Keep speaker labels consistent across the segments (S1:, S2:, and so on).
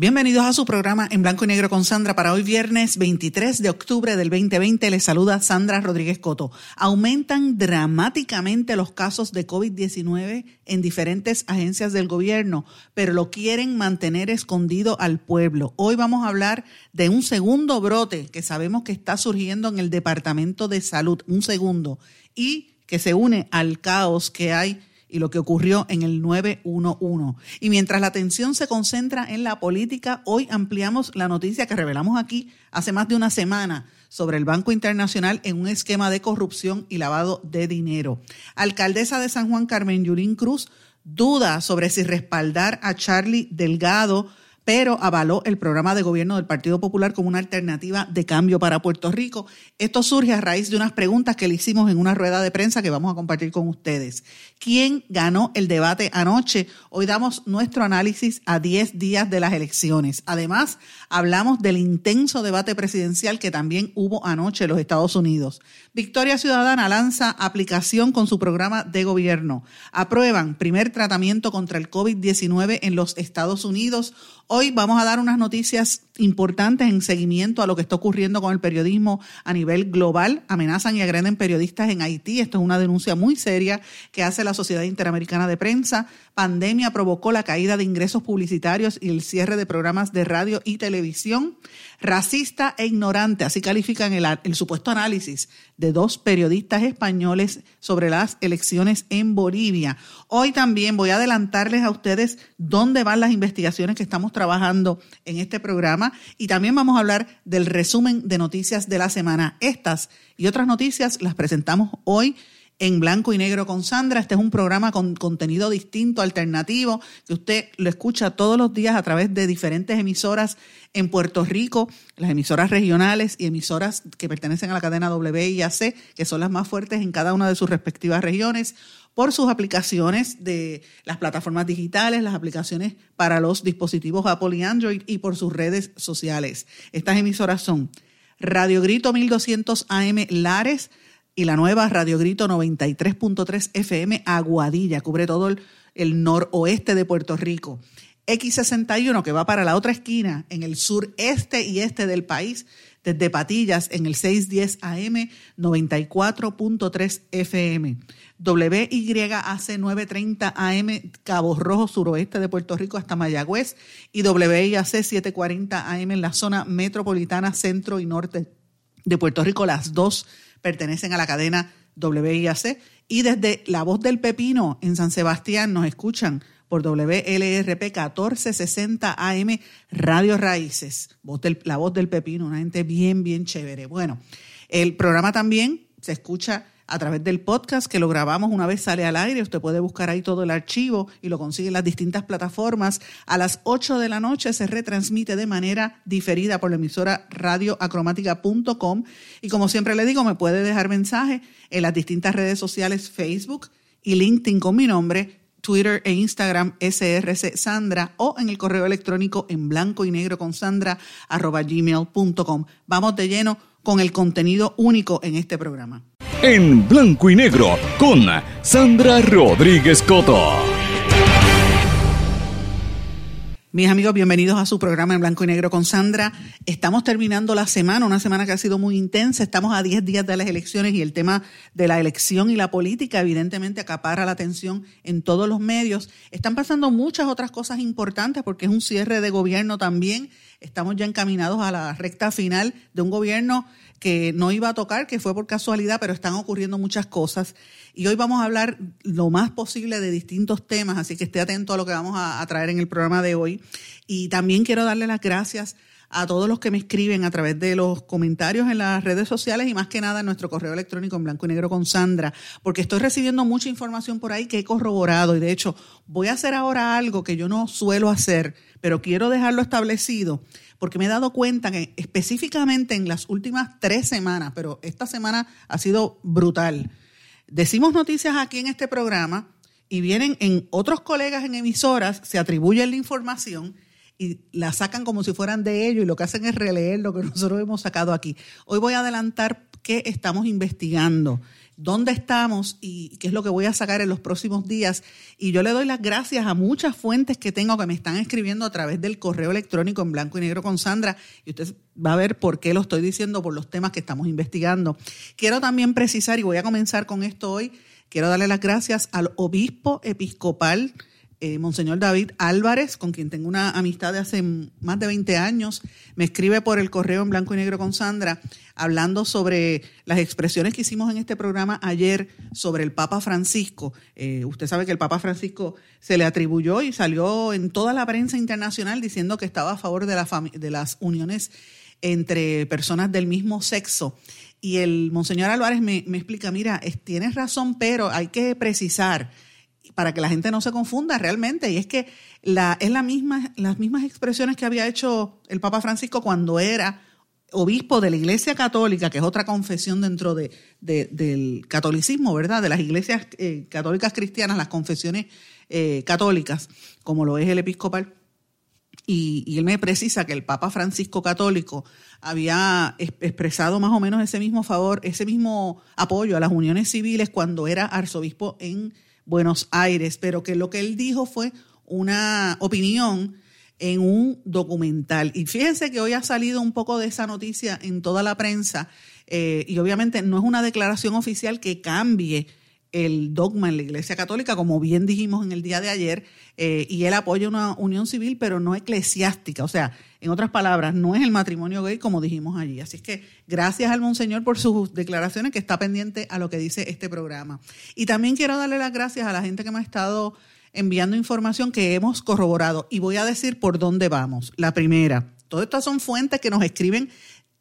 S1: Bienvenidos a su programa en blanco y negro con Sandra para hoy viernes 23 de octubre del 2020. Les saluda Sandra Rodríguez Coto. Aumentan dramáticamente los casos de COVID-19 en diferentes agencias del gobierno, pero lo quieren mantener escondido al pueblo. Hoy vamos a hablar de un segundo brote que sabemos que está surgiendo en el Departamento de Salud, un segundo, y que se une al caos que hay y lo que ocurrió en el 911. Y mientras la atención se concentra en la política, hoy ampliamos la noticia que revelamos aquí hace más de una semana sobre el Banco Internacional en un esquema de corrupción y lavado de dinero. Alcaldesa de San Juan, Carmen Yurín Cruz, duda sobre si respaldar a Charlie Delgado pero avaló el programa de gobierno del Partido Popular como una alternativa de cambio para Puerto Rico. Esto surge a raíz de unas preguntas que le hicimos en una rueda de prensa que vamos a compartir con ustedes. ¿Quién ganó el debate anoche? Hoy damos nuestro análisis a 10 días de las elecciones. Además, hablamos del intenso debate presidencial que también hubo anoche en los Estados Unidos. Victoria Ciudadana lanza aplicación con su programa de gobierno. Aprueban primer tratamiento contra el COVID-19 en los Estados Unidos. Hoy vamos a dar unas noticias importantes en seguimiento a lo que está ocurriendo con el periodismo a nivel global. Amenazan y agreden periodistas en Haití. Esto es una denuncia muy seria que hace la Sociedad Interamericana de Prensa. Pandemia provocó la caída de ingresos publicitarios y el cierre de programas de radio y televisión. Racista e ignorante, así califican el, el supuesto análisis de dos periodistas españoles sobre las elecciones en Bolivia. Hoy también voy a adelantarles a ustedes dónde van las investigaciones que estamos trabajando en este programa y también vamos a hablar del resumen de noticias de la semana. Estas y otras noticias las presentamos hoy en blanco y negro con Sandra. Este es un programa con contenido distinto, alternativo, que usted lo escucha todos los días a través de diferentes emisoras en Puerto Rico, las emisoras regionales y emisoras que pertenecen a la cadena WIAC, que son las más fuertes en cada una de sus respectivas regiones, por sus aplicaciones de las plataformas digitales, las aplicaciones para los dispositivos Apple y Android y por sus redes sociales. Estas emisoras son Radio Grito 1200 AM Lares, y la nueva Radio Grito 93.3 FM Aguadilla, cubre todo el, noroeste de Puerto Rico. X61 que va para la otra esquina en el sureste y este del país, desde Patillas en el 610 AM 94.3 FM. WYAC 930 AM Cabo Rojo, suroeste de Puerto Rico hasta Mayagüez y WIAC 740 AM en la zona metropolitana centro y norte de Puerto Rico, las dos pertenecen a la cadena WIAC. Y desde La Voz del Pepino en San Sebastián nos escuchan por WLRP 1460 AM Radio Raíces. la Voz del Pepino, una gente bien, bien chévere. Bueno, el programa también se escucha a través del podcast que lo grabamos una vez sale al aire. Usted puede buscar ahí todo el archivo y lo consigue en las distintas plataformas. A las 8 de la noche se retransmite de manera diferida por la emisora radioacromática.com. Y como siempre le digo, me puede dejar mensaje en las distintas redes sociales Facebook y LinkedIn con mi nombre. Twitter e Instagram SRC Sandra o en el correo electrónico en blanco y negro con Sandra arroba gmail.com. Vamos de lleno con el contenido único en este programa
S2: en blanco y negro con Sandra Rodríguez Coto.
S1: Mis amigos, bienvenidos a su programa en blanco y negro con Sandra. Estamos terminando la semana, una semana que ha sido muy intensa. Estamos a 10 días de las elecciones y el tema de la elección y la política evidentemente acapara la atención en todos los medios. Están pasando muchas otras cosas importantes porque es un cierre de gobierno también. Estamos ya encaminados a la recta final de un gobierno que no iba a tocar, que fue por casualidad, pero están ocurriendo muchas cosas. Y hoy vamos a hablar lo más posible de distintos temas, así que esté atento a lo que vamos a, traer en el programa de hoy. Y también quiero darle las gracias a todos los que me escriben a través de los comentarios en las redes sociales y más que nada en nuestro correo electrónico en blanco y negro con Sandra, porque estoy recibiendo mucha información por ahí que he corroborado. Y de hecho voy a hacer ahora algo que yo no suelo hacer, pero quiero dejarlo establecido porque me he dado cuenta que específicamente en las últimas tres semanas, pero esta semana ha sido brutal, decimos noticias aquí en este programa y vienen en otros colegas en emisoras, se atribuyen la información y la sacan como si fueran de ellos y lo que hacen es releer lo que nosotros hemos sacado aquí. Hoy voy a adelantar qué estamos investigando, dónde estamos y qué es lo que voy a sacar en los próximos días. Y yo le doy las gracias a muchas fuentes que tengo que me están escribiendo a través del correo electrónico en blanco y negro con Sandra. Y usted va a ver por qué lo estoy diciendo, por los temas que estamos investigando. Quiero también precisar, y voy a comenzar con esto hoy, quiero darle las gracias al obispo episcopal eh, Monseñor David Álvarez, con quien tengo una amistad de hace más de 20 años, me escribe por el correo en blanco y negro con Sandra, hablando sobre las expresiones que hicimos en este programa ayer sobre el Papa Francisco. Eh, usted sabe que el Papa Francisco se le atribuyó y salió en toda la prensa internacional diciendo que estaba a favor de, la de las uniones entre personas del mismo sexo. Y el Monseñor Álvarez me, me explica, mira, tienes razón, pero hay que precisar para que la gente no se confunda realmente. Y es que es la misma, las mismas expresiones que había hecho el Papa Francisco cuando era obispo de la Iglesia Católica, que es otra confesión dentro de, del catolicismo, ¿verdad? De las iglesias eh, católicas cristianas, las confesiones eh, católicas, como lo es el episcopal. Y, él me precisa que el Papa Francisco Católico había expresado más o menos ese mismo favor, ese mismo apoyo a las uniones civiles cuando era arzobispo en Buenos Aires, pero que lo que él dijo fue una opinión en un documental. Y fíjense que hoy ha salido un poco de esa noticia en toda la prensa eh, y obviamente no es una declaración oficial que cambie el dogma en la Iglesia Católica, como bien dijimos en el día de ayer, eh, y él apoya una unión civil, pero no eclesiástica. O sea, en otras palabras, no es el matrimonio gay como dijimos allí. Así es que gracias al Monseñor por sus declaraciones, que está pendiente a lo que dice este programa. Y también quiero darle las gracias a la gente que me ha estado enviando información que hemos corroborado. Y voy a decir por dónde vamos. La primera, todas estas son fuentes que nos escriben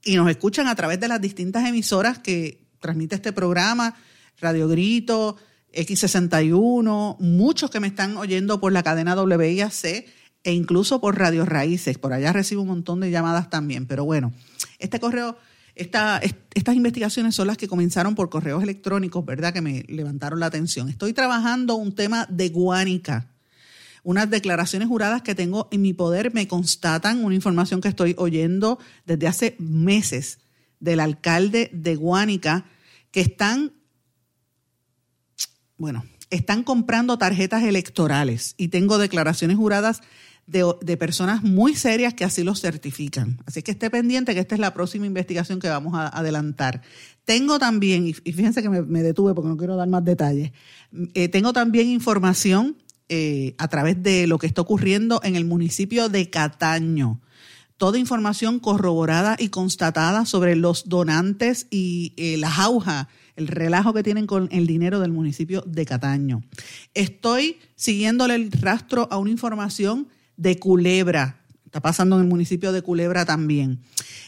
S1: y nos escuchan a través de las distintas emisoras que transmite este programa Radio Grito, X61, muchos que me están oyendo por la cadena WIAC e incluso por Radio Raíces. Por allá recibo un montón de llamadas también. Pero bueno, este correo, esta, estas investigaciones son las que comenzaron por correos electrónicos, ¿verdad? Que me levantaron la atención. Estoy trabajando un tema de Guánica. Unas declaraciones juradas que tengo en mi poder me constatan una información que estoy oyendo desde hace meses del alcalde de Guánica, que están bueno, están comprando tarjetas electorales y tengo declaraciones juradas de, personas muy serias que así lo certifican. Así que esté pendiente que esta es la próxima investigación que vamos a adelantar. Tengo también, y fíjense que me, detuve porque no quiero dar más detalles, eh, tengo también información eh, a través de lo que está ocurriendo en el municipio de Cataño. Toda información corroborada y constatada sobre los donantes y eh, la jauja el relajo que tienen con el dinero del municipio de Cataño. Estoy siguiéndole el rastro a una información de Culebra. Está pasando en el municipio de Culebra también.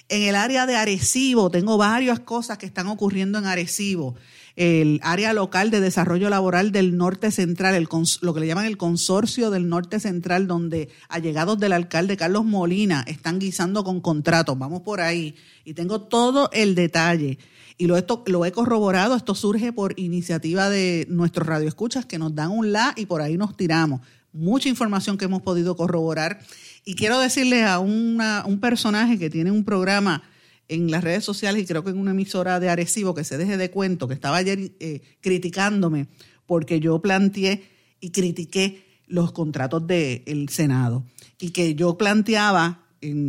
S1: En el área de Arecibo, tengo varias cosas que están ocurriendo en Arecibo. El área local de desarrollo laboral del norte central, lo que le llaman el consorcio del norte central, donde allegados del alcalde Carlos Molina están guisando con contratos. Vamos por ahí. Y tengo todo el detalle y lo, esto, lo he corroborado, esto surge por iniciativa de nuestros radioescuchas que nos dan un la y por ahí nos tiramos. Mucha información que hemos podido corroborar. Y quiero decirle a un personaje que tiene un programa en las redes sociales y creo que en una emisora de Arecibo que se deje de cuento, que estaba ayer eh, criticándome porque yo planteé y critiqué los contratos del Senado y que yo planteaba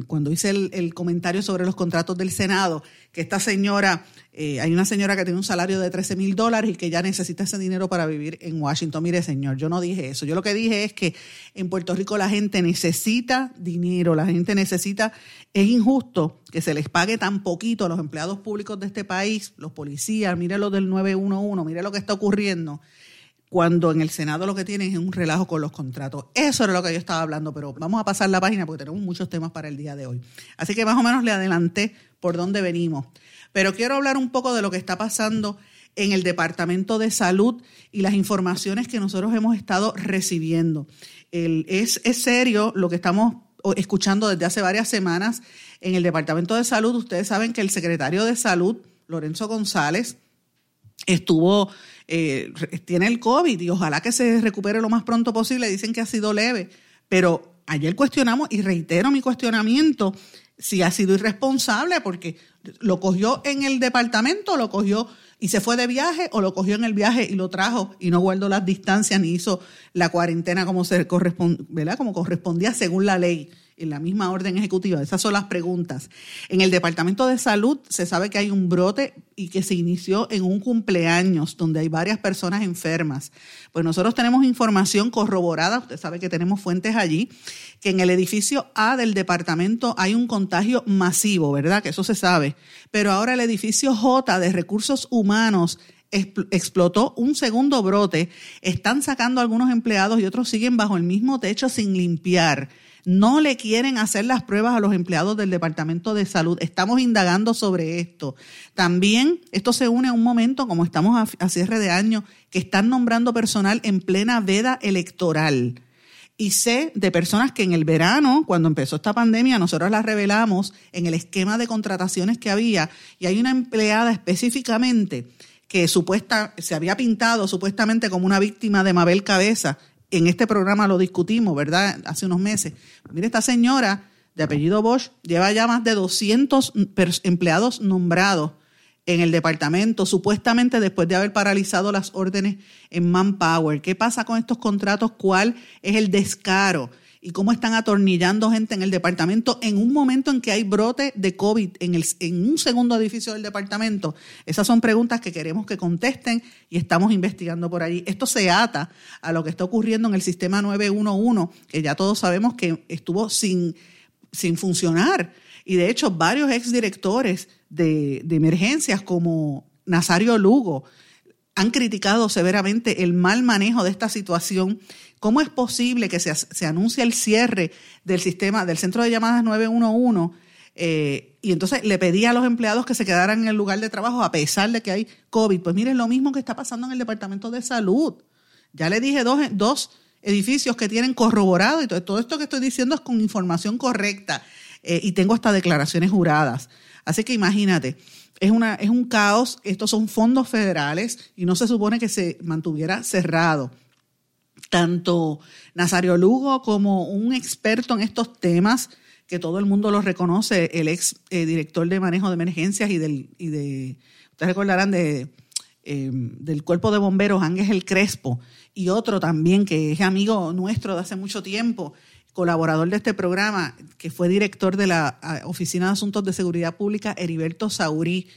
S1: cuando hice el, comentario sobre los contratos del Senado, que esta señora, eh, hay una señora que tiene un salario de 13 mil dólares y que ya necesita ese dinero para vivir en Washington. Mire, señor, yo no dije eso. Yo lo que dije es que en Puerto Rico la gente necesita dinero, la gente necesita, es injusto que se les pague tan poquito a los empleados públicos de este país, los policías, mire lo del 911, mire lo que está ocurriendo cuando en el Senado lo que tienen es un relajo con los contratos. Eso era lo que yo estaba hablando, pero vamos a pasar la página porque tenemos muchos temas para el día de hoy. Así que más o menos le adelanté por dónde venimos. Pero quiero hablar un poco de lo que está pasando en el Departamento de Salud y las informaciones que nosotros hemos estado recibiendo. es, es serio lo que estamos escuchando desde hace varias semanas en el Departamento de Salud. Ustedes saben que el secretario de Salud, Lorenzo González, estuvo eh, tiene el COVID y ojalá que se recupere lo más pronto posible. Dicen que ha sido leve, pero ayer cuestionamos y reitero mi cuestionamiento si ha sido irresponsable porque lo cogió en el departamento, lo cogió y se fue de viaje o lo cogió en el viaje y lo trajo y no guardó las distancias ni hizo la cuarentena como se ¿verdad? como correspondía según la ley en la misma orden ejecutiva? Esas son las preguntas. En el Departamento de Salud se sabe que hay un brote y que se inició en un cumpleaños donde hay varias personas enfermas. Pues nosotros tenemos información corroborada, usted sabe que tenemos fuentes allí, que en el edificio A del departamento hay un contagio masivo, ¿verdad? Que eso se sabe. Pero ahora el edificio J de recursos humanos explotó un segundo brote, están sacando algunos empleados y otros siguen bajo el mismo techo sin limpiar no le quieren hacer las pruebas a los empleados del Departamento de Salud. Estamos indagando sobre esto. También esto se une a un momento, como estamos a, cierre de año, que están nombrando personal en plena veda electoral. Y sé de personas que en el verano, cuando empezó esta pandemia, nosotros las revelamos en el esquema de contrataciones que había, y hay una empleada específicamente que supuesta, se había pintado supuestamente como una víctima de Mabel Cabeza, en este programa lo discutimos, ¿verdad? Hace unos meses. Mire, esta señora de apellido Bosch lleva ya más de 200 empleados nombrados en el departamento, supuestamente después de haber paralizado las órdenes en Manpower. ¿Qué pasa con estos contratos? ¿Cuál es el descaro? Y cómo están atornillando gente en el departamento en un momento en que hay brote de COVID en, el, en un segundo edificio del departamento. Esas son preguntas que queremos que contesten y estamos investigando por ahí. Esto se ata a lo que está ocurriendo en el sistema 911, que ya todos sabemos que estuvo sin, sin funcionar. Y de hecho, varios exdirectores de, de emergencias como Nazario Lugo, han criticado severamente el mal manejo de esta situación ¿Cómo es posible que se, anuncie el cierre del sistema, del centro de llamadas 911? Eh, y entonces le pedía a los empleados que se quedaran en el lugar de trabajo a pesar de que hay COVID. Pues miren, lo mismo que está pasando en el Departamento de Salud. Ya le dije dos, dos edificios que tienen corroborado y todo, esto que estoy diciendo es con información correcta eh, y tengo hasta declaraciones juradas. Así que imagínate, es, una, es un caos, estos son fondos federales y no se supone que se mantuviera cerrado. Tanto Nazario Lugo como un experto en estos temas, que todo el mundo lo reconoce, el ex eh, director de manejo de emergencias y del, y de ustedes recordarán de, em, del cuerpo de bomberos, Ángel Crespo, y otro también que es amigo nuestro de hace mucho tiempo, colaborador de este programa, que fue director de la Oficina de Asuntos de Seguridad Pública, Heriberto Saurí.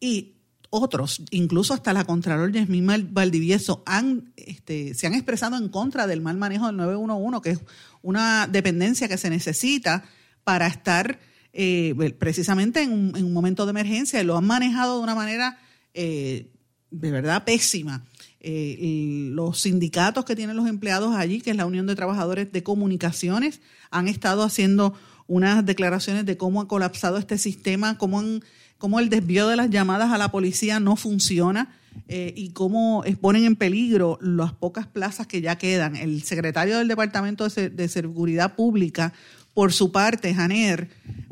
S1: Y otros, incluso hasta la Contralor Yasmín Valdivieso, han, este, se han expresado en contra del mal manejo del 911, que es una dependencia que se necesita para estar eh, precisamente en un, momento de emergencia. Lo han manejado de una manera eh, de verdad pésima. Eh, los sindicatos que tienen los empleados allí, que es la Unión de Trabajadores de Comunicaciones, han estado haciendo unas declaraciones de cómo ha colapsado este sistema, cómo han cómo el desvío de las llamadas a la policía no funciona eh, y cómo ponen en peligro las pocas plazas que ya quedan. El secretario del Departamento de, Seguridad Pública, por su parte, Janer,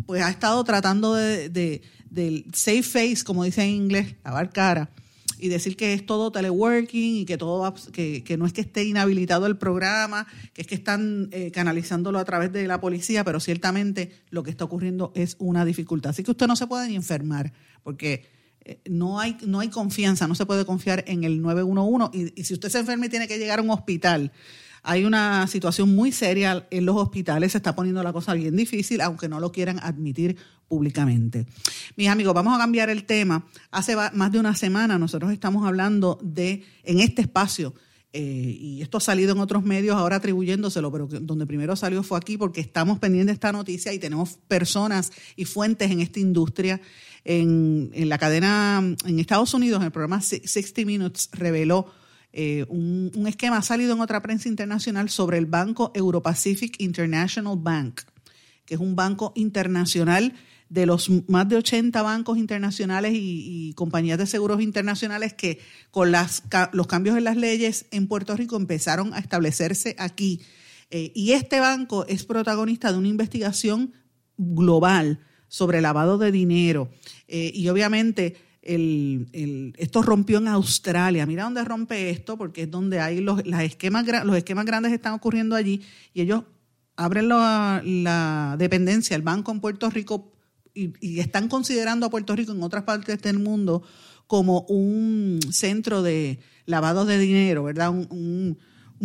S1: pues ha estado tratando de, de, safe face, como dice en inglés, lavar cara, y decir que es todo teleworking y que todo que, que, no es que esté inhabilitado el programa, que es que están eh, canalizándolo a través de la policía, pero ciertamente lo que está ocurriendo es una dificultad. Así que usted no se puede ni enfermar, porque eh, no hay, no hay confianza, no se puede confiar en el 911 y, y si usted se enferma y tiene que llegar a un hospital, hay una situación muy seria en los hospitales, se está poniendo la cosa bien difícil, aunque no lo quieran admitir públicamente. Mis amigos, vamos a cambiar el tema. Hace más de una semana nosotros estamos hablando de, en este espacio, eh, y esto ha salido en otros medios ahora atribuyéndoselo, pero donde primero salió fue aquí porque estamos pendientes de esta noticia y tenemos personas y fuentes en esta industria. En, en la cadena en Estados Unidos, el programa 60 Minutes reveló eh, un, esquema ha salido en otra prensa internacional sobre el banco Europacific International Bank, que es un banco internacional de los más de 80 bancos internacionales y, compañías de seguros internacionales que con las, los cambios en las leyes en Puerto Rico empezaron a establecerse aquí. Eh, y este banco es protagonista de una investigación global sobre lavado de dinero. Eh, y obviamente el, esto rompió en Australia. Mira dónde rompe esto, porque es donde hay los, esquemas, los esquemas grandes están ocurriendo allí y ellos abren la, la dependencia, el banco en Puerto Rico y, están considerando a Puerto Rico en otras partes del mundo como un centro de lavado de dinero, ¿verdad? Un,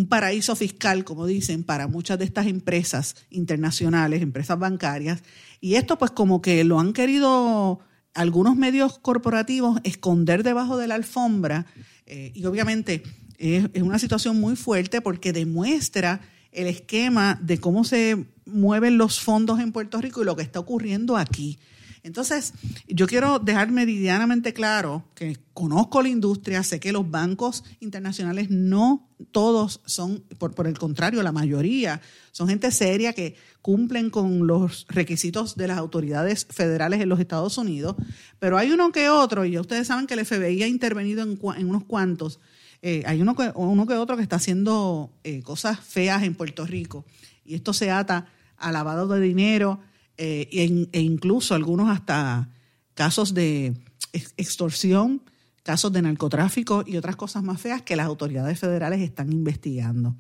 S1: paraíso fiscal, como dicen, para muchas de estas empresas internacionales, empresas bancarias. Y esto pues como que lo han querido algunos medios corporativos esconder debajo de la alfombra eh, y obviamente es, es, una situación muy fuerte porque demuestra el esquema de cómo se mueven los fondos en Puerto Rico y lo que está ocurriendo aquí. Entonces, yo quiero dejar meridianamente claro que conozco la industria, sé que los bancos internacionales no todos son, por, el contrario, la mayoría son gente seria que cumplen con los requisitos de las autoridades federales en los Estados Unidos, pero hay uno que otro, y ustedes saben que el FBI ha intervenido en, en unos cuantos, eh, hay uno que, uno que otro que está haciendo eh, cosas feas en Puerto Rico, y esto se ata a lavado de dinero eh, e, incluso algunos hasta casos de extorsión, casos de narcotráfico y otras cosas más feas que las autoridades federales están investigando.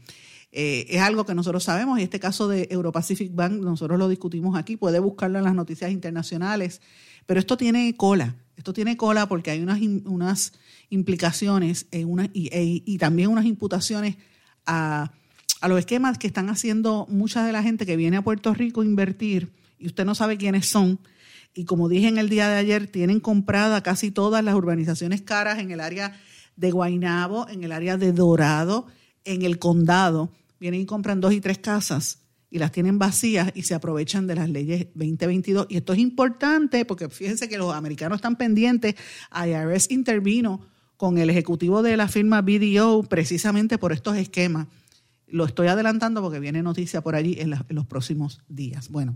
S1: Eh, es algo que nosotros sabemos y este caso de Europacific Bank nosotros lo discutimos aquí, puede buscarlo en las noticias internacionales, pero esto tiene cola, esto tiene cola porque hay unas, unas implicaciones e, y también unas imputaciones a a los esquemas que están haciendo mucha de la gente que viene a Puerto Rico a invertir y usted no sabe quiénes son. Y como dije en el día de ayer, tienen comprada casi todas las urbanizaciones caras en el área de Guainabo, en el área de Dorado, en el condado. Vienen y compran dos y tres casas y las tienen vacías y se aprovechan de las leyes 2022. Y esto es importante porque fíjense que los americanos están pendientes. IRS intervino con el ejecutivo de la firma BDO precisamente por estos esquemas. Lo estoy adelantando porque viene noticia por allí en, los próximos días. Bueno,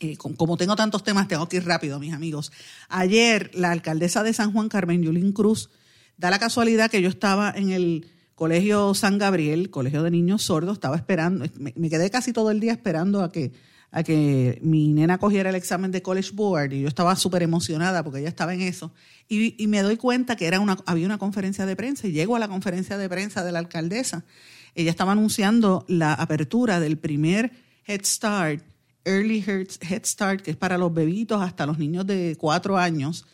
S1: eh, como tengo tantos temas, tengo que ir rápido, mis amigos. Ayer, la alcaldesa de San Juan, Carmen Yulín Cruz, da la casualidad que yo estaba en el Colegio San Gabriel, Colegio de Niños Sordos, estaba esperando, me, quedé casi todo el día esperando a que, a que mi nena cogiera el examen de College Board y yo estaba súper emocionada porque ella estaba en eso. Y, y, me doy cuenta que era una, había una conferencia de prensa y llego a la conferencia de prensa de la alcaldesa ella estaba anunciando la apertura del primer Head Start, Early Head Start, que es para los bebitos hasta los niños de cuatro años,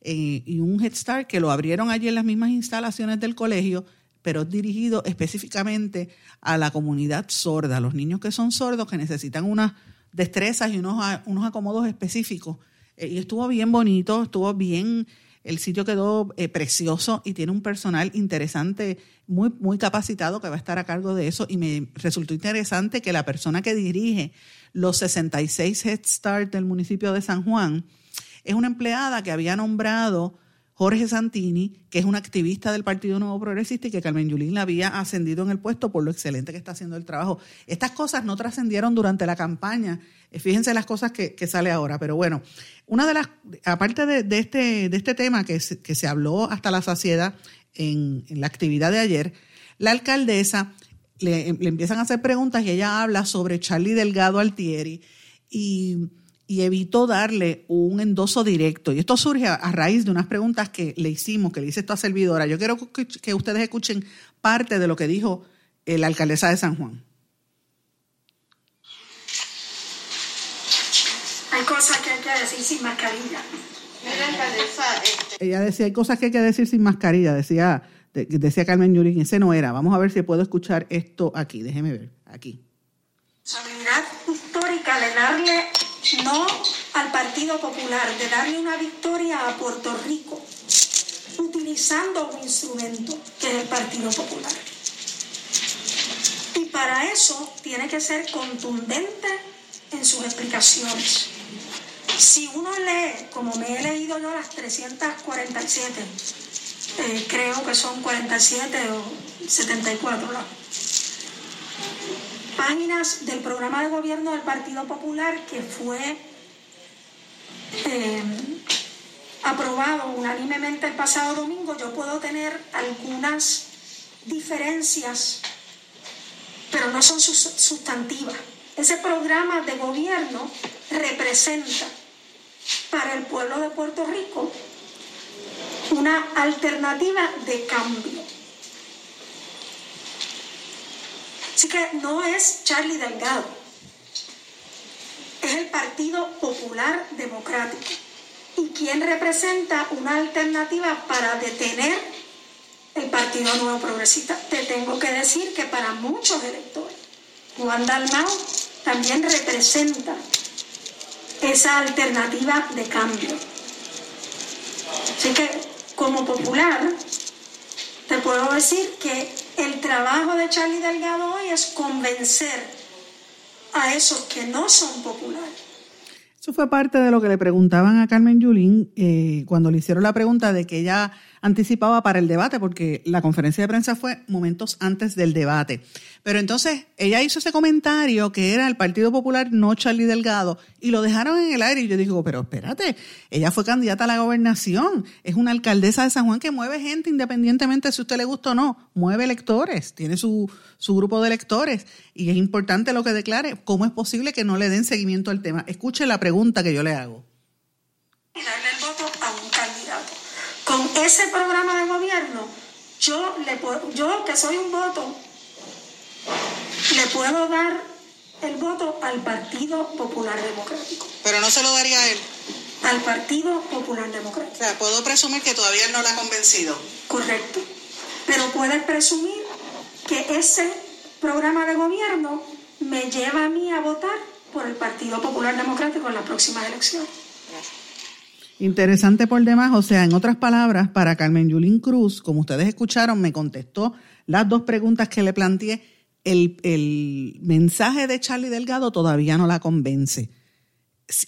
S1: eh, y un Head Start que lo abrieron allí en las mismas instalaciones del colegio, pero dirigido específicamente a la comunidad sorda, a los niños que son sordos, que necesitan unas destrezas y unos, unos acomodos específicos. Eh, y estuvo bien bonito, estuvo bien el sitio quedó eh, precioso y tiene un personal interesante, muy, muy capacitado que va a estar a cargo de eso. Y me resultó interesante que la persona que dirige los 66 Head Start del municipio de San Juan es una empleada que había nombrado Jorge Santini, que es un activista del Partido Nuevo Progresista y que Carmen Yulín la había ascendido en el puesto por lo excelente que está haciendo el trabajo. Estas cosas no trascendieron durante la campaña. Eh, fíjense las cosas que, que, sale ahora. Pero bueno, una de las, aparte de, este, de este tema que se, que se habló hasta la saciedad en la actividad de ayer, la alcaldesa le, le empiezan a hacer preguntas y ella habla sobre Charlie Delgado Altieri y y evitó darle un endoso directo. Y esto surge a, raíz de unas preguntas que le hicimos, que le hice esto a servidora. Yo quiero que, ustedes escuchen parte de lo que dijo la alcaldesa de San Juan.
S3: Hay cosas que hay que decir sin mascarilla.
S1: Este, Ella decía, hay cosas que hay que decir sin mascarilla, decía, decía Carmen Yurín, ese no era. Vamos a ver si puedo escuchar esto aquí, déjeme ver, aquí.
S3: Responsabilidad histórica de darle no al Partido Popular, de darle una victoria a Puerto Rico, utilizando un instrumento que es el Partido Popular. Y para eso tiene que ser contundente en sus explicaciones. Si uno lee, como me he leído yo las 347, eh, creo que son 47 o 74 páginas del programa de gobierno del Partido Popular que fue eh, aprobado unánimemente el pasado domingo, yo puedo tener algunas diferencias, pero no son sustantivas. Ese programa de gobierno representa para el pueblo de Puerto Rico una alternativa de cambio. Así que no es Charlie Delgado, es el Partido Popular Democrático y quien representa una alternativa para detener el Partido Nuevo Progresista. Te tengo que decir que para muchos electores, Juan Dalmau también representa esa alternativa de cambio. Así que como popular, te puedo decir que el trabajo de Charlie Delgado hoy es convencer a esos que no son populares
S1: eso fue parte de lo que le preguntaban a Carmen Yulín eh, cuando le hicieron la pregunta de que ella anticipaba para el debate, porque la conferencia de prensa fue momentos antes del debate. Pero entonces ella hizo ese comentario que era el Partido Popular, no Charlie Delgado, y lo dejaron en el aire. Y yo digo, pero espérate, ella fue candidata a la gobernación, es una alcaldesa de San Juan que mueve gente independientemente si a usted le gusta o no, mueve electores, tiene su, su grupo de electores, y es importante lo que declare. ¿Cómo es posible que no le den seguimiento al tema? Escuche la pregunta que yo le hago.
S3: Con ese programa de gobierno, yo, le yo que soy un voto, le puedo dar el voto al Partido Popular Democrático.
S1: Pero no se lo daría a él.
S3: Al Partido Popular Democrático.
S1: O sea, puedo presumir que todavía no la ha convencido.
S3: Correcto. Pero puedes presumir que ese programa de gobierno me lleva a mí a votar por el Partido Popular Democrático en las próximas elecciones.
S1: Interesante por demás, o sea, en otras palabras, para Carmen Yulín Cruz, como ustedes escucharon, me contestó las dos preguntas que le planteé. El, mensaje de Charlie Delgado todavía no la convence.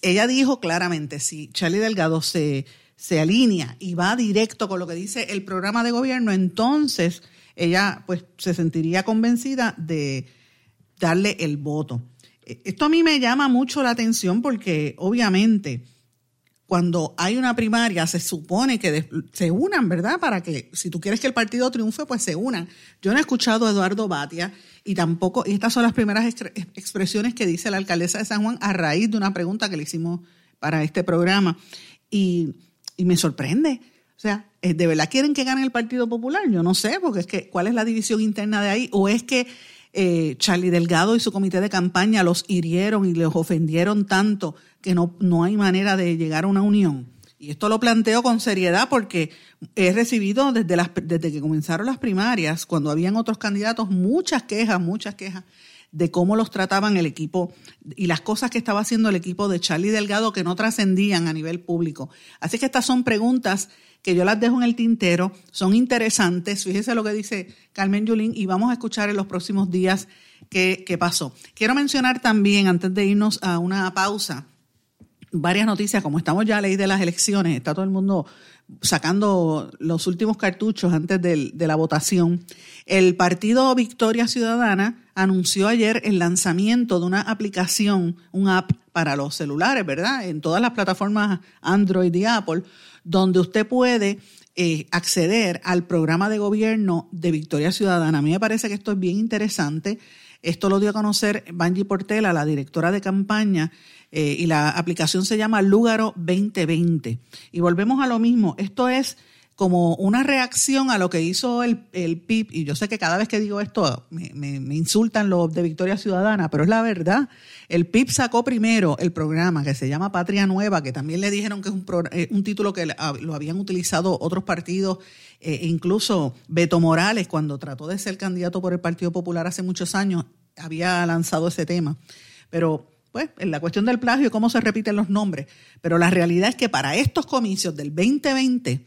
S1: Ella dijo claramente, si Charlie Delgado se, se alinea y va directo con lo que dice el programa de gobierno, entonces ella pues se sentiría convencida de darle el voto. Esto a mí me llama mucho la atención porque obviamente cuando hay una primaria, se supone que se unan, ¿verdad? Para que, si tú quieres que el partido triunfe, pues se unan. Yo no he escuchado a Eduardo Batia y tampoco, y estas son las primeras expresiones que dice la alcaldesa de San Juan a raíz de una pregunta que le hicimos para este programa. Y, y me sorprende. O sea, ¿de verdad quieren que gane el Partido Popular? Yo no sé, porque es que, ¿cuál es la división interna de ahí? ¿O es que eh, Charlie Delgado y su comité de campaña los hirieron y los ofendieron tanto que no, no hay manera de llegar a una unión. Y esto lo planteo con seriedad porque he recibido desde, las, desde que comenzaron las primarias, cuando habían otros candidatos, muchas quejas, muchas quejas de cómo los trataban el equipo y las cosas que estaba haciendo el equipo de Charlie Delgado que no trascendían a nivel público. Así que estas son preguntas que yo las dejo en el tintero, son interesantes. Fíjese lo que dice Carmen Yulín y vamos a escuchar en los próximos días qué, pasó. Quiero mencionar también, antes de irnos a una pausa, varias noticias, como estamos ya a ley de las elecciones, está todo el mundo sacando los últimos cartuchos antes de, la votación. El partido Victoria Ciudadana anunció ayer el lanzamiento de una aplicación, un app para los celulares, ¿verdad? En todas las plataformas Android y Apple, donde usted puede eh, acceder al programa de gobierno de Victoria Ciudadana. A mí me parece que esto es bien interesante. Esto lo dio a conocer Banji Portela, la directora de campaña, eh, y la aplicación se llama Lúgaro 2020. Y volvemos a lo mismo. Esto es como una reacción a lo que hizo el, el PIB, y yo sé que cada vez que digo esto me, me, insultan los de Victoria Ciudadana, pero es la verdad. El PIB sacó primero el programa que se llama Patria Nueva, que también le dijeron que es un, eh, un título que lo habían utilizado otros partidos, eh, incluso Beto Morales, cuando trató de ser candidato por el Partido Popular hace muchos años, había lanzado ese tema. Pero pues, en la cuestión del plagio, cómo se repiten los nombres. Pero la realidad es que para estos comicios del 2020,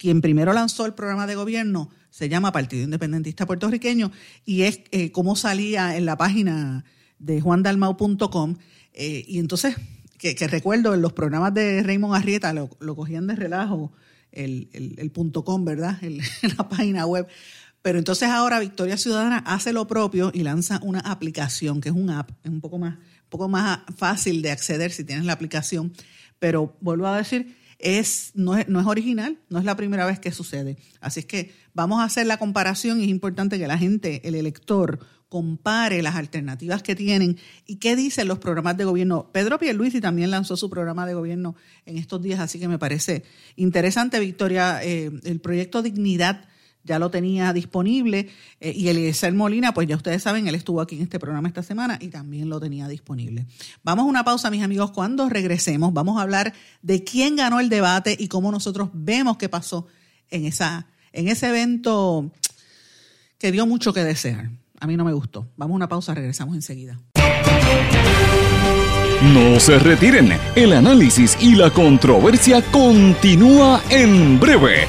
S1: quien primero lanzó el programa de gobierno se llama Partido Independentista Puertorriqueño y es eh, como salía en la página de juandalmau.com eh, y entonces, que, recuerdo en los programas de Raymond Arrieta lo, cogían de relajo el, el, punto com, ¿verdad? la página web. Pero entonces ahora Victoria Ciudadana hace lo propio y lanza una aplicación, que es un app, es un poco más, un poco más fácil de acceder si tienes la aplicación. Pero vuelvo a decir, es, no, es, original, no es la primera vez que sucede. Así es que vamos a hacer la comparación y es importante que la gente, el elector, compare las alternativas que tienen y qué dicen los programas de gobierno. Pedro Pierluisi también lanzó su programa de gobierno en estos días, así que me parece interesante, Victoria, eh, el proyecto Dignidad ya lo tenía disponible eh, y Eliezer Molina, pues ya ustedes saben, él estuvo aquí en este programa esta semana y también lo tenía disponible. Vamos a una pausa, mis amigos. Cuando regresemos, vamos a hablar de quién ganó el debate y cómo nosotros vemos qué pasó en, esa, en ese evento que dio mucho que desear. A mí no me gustó. Vamos a una pausa, regresamos enseguida.
S2: No se retiren, el análisis y la controversia continúa en breve,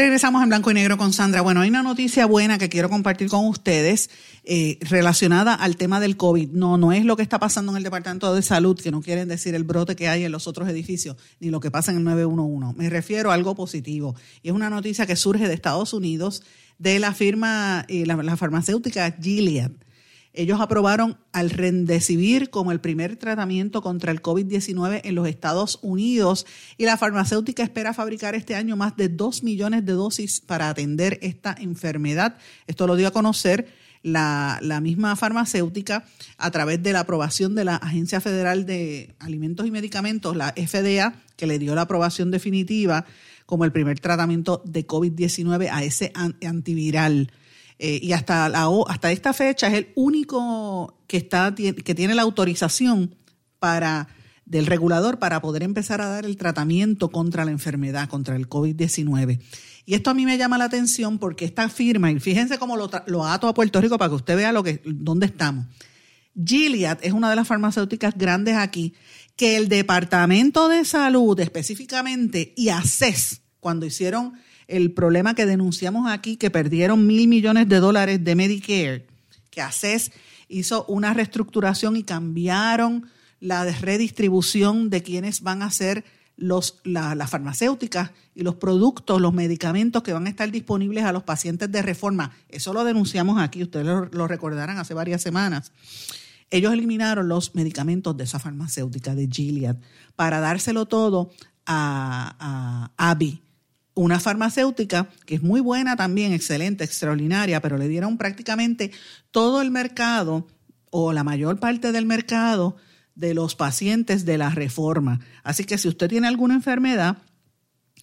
S1: Regresamos en blanco y negro con Sandra. Bueno, hay una noticia buena que quiero compartir con ustedes eh, relacionada al tema del COVID. No, no es lo que está pasando en el Departamento de Salud, que no quieren decir el brote que hay en los otros edificios, ni lo que pasa en el 911. Me refiero a algo positivo. Y es una noticia que surge de Estados Unidos de la firma, eh, la, farmacéutica Gilead ellos aprobaron al Rendecibir como el primer tratamiento contra el COVID-19 en los Estados Unidos y la farmacéutica espera fabricar este año más de 2 millones de dosis para atender esta enfermedad. Esto lo dio a conocer la, la, misma farmacéutica a través de la aprobación de la Agencia Federal de Alimentos y Medicamentos, la FDA, que le dio la aprobación definitiva como el primer tratamiento de COVID-19 a ese antiviral. Eh, y hasta, la, hasta esta fecha es el único que, está, que tiene la autorización para, del regulador para poder empezar a dar el tratamiento contra la enfermedad, contra el COVID-19. Y esto a mí me llama la atención porque esta firma, y fíjense cómo lo, lo ato a Puerto Rico para que usted vea lo que, dónde estamos. Gilead es una de las farmacéuticas grandes aquí que el Departamento de Salud específicamente y ACES, cuando hicieron el problema que denunciamos aquí, que perdieron mil millones de dólares de Medicare, que ACES hizo una reestructuración y cambiaron la redistribución de quienes van a ser los, las farmacéuticas y los productos, los medicamentos que van a estar disponibles a los pacientes de reforma. Eso lo denunciamos aquí, ustedes lo, recordarán hace varias semanas. Ellos eliminaron los medicamentos de esa farmacéutica, de Gilead, para dárselo todo a, a una farmacéutica que es muy buena también, excelente, extraordinaria, pero le dieron prácticamente todo el mercado o la mayor parte del mercado de los pacientes de la reforma. Así que si usted tiene alguna enfermedad,